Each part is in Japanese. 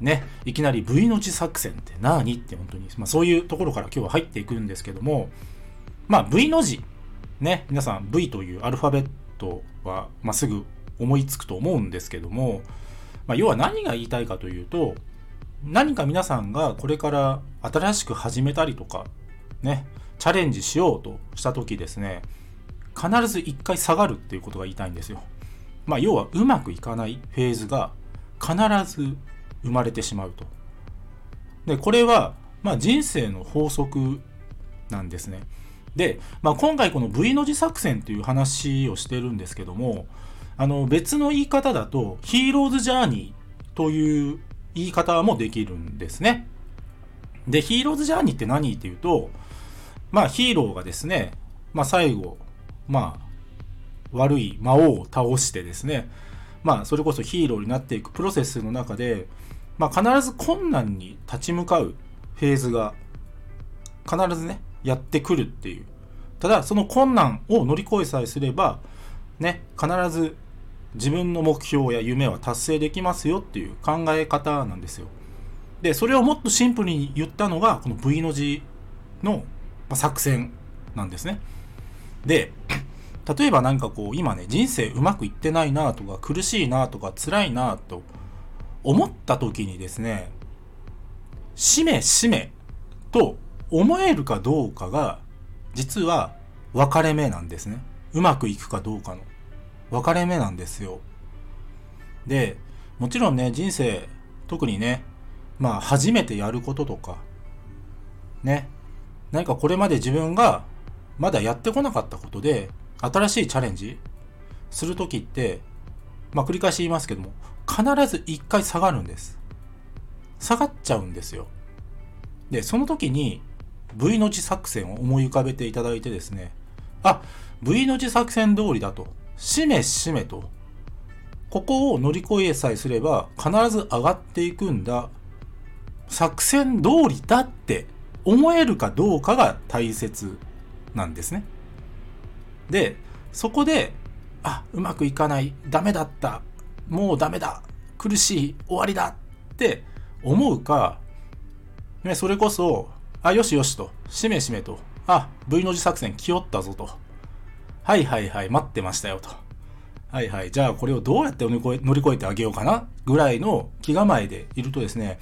ね、いきなり V の字作戦って何って本当に、まあ、そういうところから今日は入っていくんですけども、まあ V の字、ね、皆さん V というアルファベットは、まあ、すぐ思いつくと思うんですけども、まあ、要は何が言いたいかというと、何か皆さんがこれから新しく始めたりとか、ね、チャレンジしようとした時ですね、必ず一回下がるっていうことが言いたいんですよ。まあ要はうまくいかないフェーズが必ず生まれてしまうと。で、これは、まあ人生の法則なんですね。で、まあ今回この V の字作戦という話をしてるんですけども、あの別の言い方だとヒーローズジャーニーという言い方もできるんですね。で、ヒーローズジャーニーって何っていうと、まあヒーローがですね、まあ最後、まあ悪い魔王を倒してですね、まあそれこそヒーローになっていくプロセスの中で、まあ必ず困難に立ち向かうフェーズが必ずね、やってくるっていう。ただその困難を乗り越えさえすれば、ね、必ず自分の目標や夢は達成できますよっていう考え方なんですよ。で、それをもっとシンプルに言ったのが、この V の字の作戦なんですね。で、例えばなんかこう、今ね、人生うまくいってないなとか、苦しいなとか、辛いなとか思った時にですね、しめしめと思えるかどうかが、実は分かれ目なんですね。うまくいくかどうかの分かれ目なんですよ。で、もちろんね、人生、特にね、まあ、初めてやることとか、ね、何かこれまで自分がまだやってこなかったことで、新しいチャレンジするときって、まあ繰り返し言いますけども、必ず一回下がるんです。下がっちゃうんですよ。で、その時に V の字作戦を思い浮かべていただいてですね、あ、V の字作戦通りだと、しめしめと、ここを乗り越えさえすれば必ず上がっていくんだ。作戦通りだって思えるかどうかが大切なんですね。で、そこで、あ、うまくいかない、ダメだった、もうダメだ、苦しい、終わりだって思うか、ね、それこそ、あ、よしよしと、しめしめと、あ、V の字作戦来よったぞと。はいはいはい、待ってましたよと。はいはい、じゃあこれをどうやって乗り越え乗り越えてあげようかな？ぐらいの気構えでいるとですね、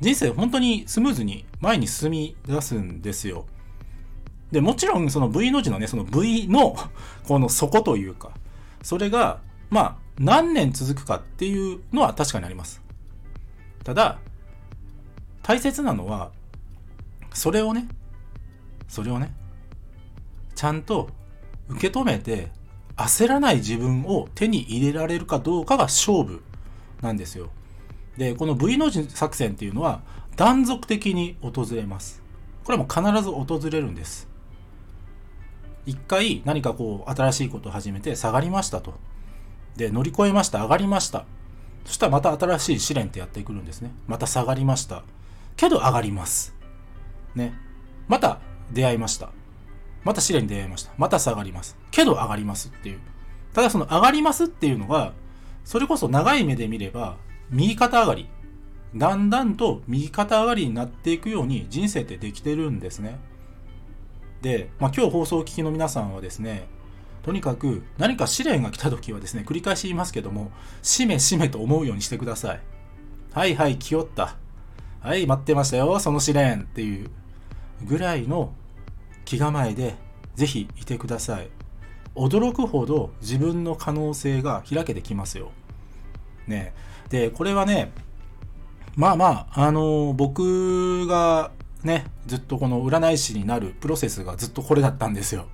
人生本当にスムーズに前に進み出すんですよ。で、もちろんその V の字のね、その V のこの底というか、それが、まあ、何年続くかっていうのは確かにあります。ただ、大切なのは、それをね、それをね、ちゃんと受け止めて、焦らない自分を手に入れられるかどうかが勝負なんですよ。で、この V の字作戦っていうのは断続的に訪れます。これも必ず訪れるんです。一回何かこう新しいことを始めて下がりましたと。で、乗り越えました、上がりました。そしたらまた新しい試練ってやってくるんですね。また下がりました。けど上がります。ね。また出会いました。また試練に出会いました。また下がります。けど上がりますっていう。ただその上がりますっていうのが、それこそ長い目で見れば、右肩上がり。だんだんと右肩上がりになっていくように人生ってできてるんですね。で、まあ、今日放送を聞きの皆さんはですね、とにかく何か試練が来た時はですね、繰り返し言いますけども、しめしめと思うようにしてください。はいはい、来よった。はい、待ってましたよ、その試練っていうぐらいの気構えでぜひいてください。驚くほど自分の可能性が開けてきますよ。ね。で、これはね、まあまあ、あの僕がね、ずっとこの占い師になるプロセスがずっとこれだったんですよ。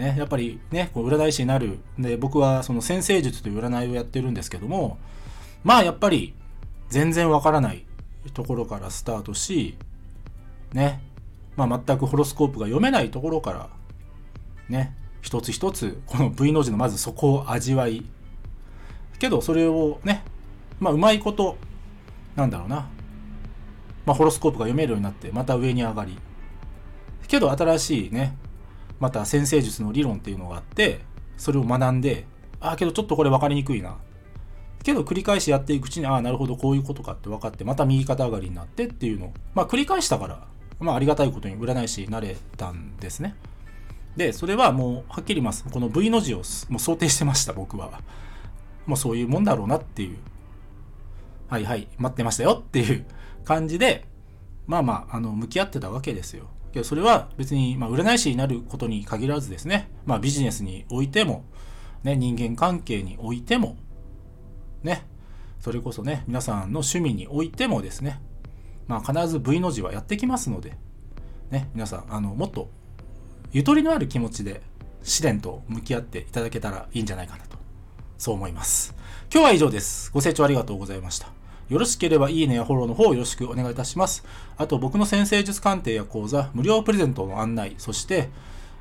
ね、やっぱりね、こう占い師になる。で、僕はその先生術という占いをやってるんですけども、まあやっぱり全然わからないところからスタートし、ね、まあ、全くホロスコープが読めないところから、ね、一つ一つこの V の字のまずそこを味わい、けどそれをね、まあ、うまいこと、なんだろうな、まあ、ホロスコープが読めるようになって、また上に上がり、けど新しいね、また先生術の理論っていうのがあって、それを学んで、ああ、けどちょっとこれ分かりにくいな。けど繰り返しやっていくうちに、ああ、なるほど、こういうことかって分かって、また右肩上がりになってっていうのを、まあ繰り返したから、まあありがたいことに占い師になれたんですね。で、それはもうはっきり言います。この V の字をもう想定してました、僕は。もうそういうもんだろうなっていう。はいはい、待ってましたよっていう感じで、まあまあ、あの、向き合ってたわけですよ。けどそれは別に、まあ、占い師になることに限らずですね、まあ、ビジネスにおいても、ね、人間関係においても、ね、それこそね、皆さんの趣味においてもですね、まあ、必ず V の字はやってきますので、ね、皆さん、あの、もっとゆとりのある気持ちで試練と向き合っていただけたらいいんじゃないかなと、そう思います。今日は以上です。ご清聴ありがとうございました。よろしければいいねやフォローの方よろしくお願いいたします。あと僕の先生術鑑定や講座、無料プレゼントの案内、そして、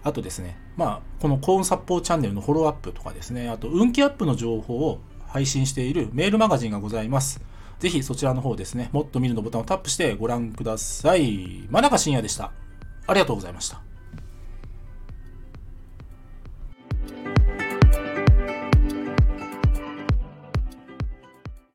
あとですね、まあ、この幸運殺法チャンネルのフォローアップとかですね、あと運気アップの情報を配信しているメールマガジンがございます。ぜひそちらの方ですね、もっと見るのボタンをタップしてご覧ください。真中深也でした。ありがとうございました。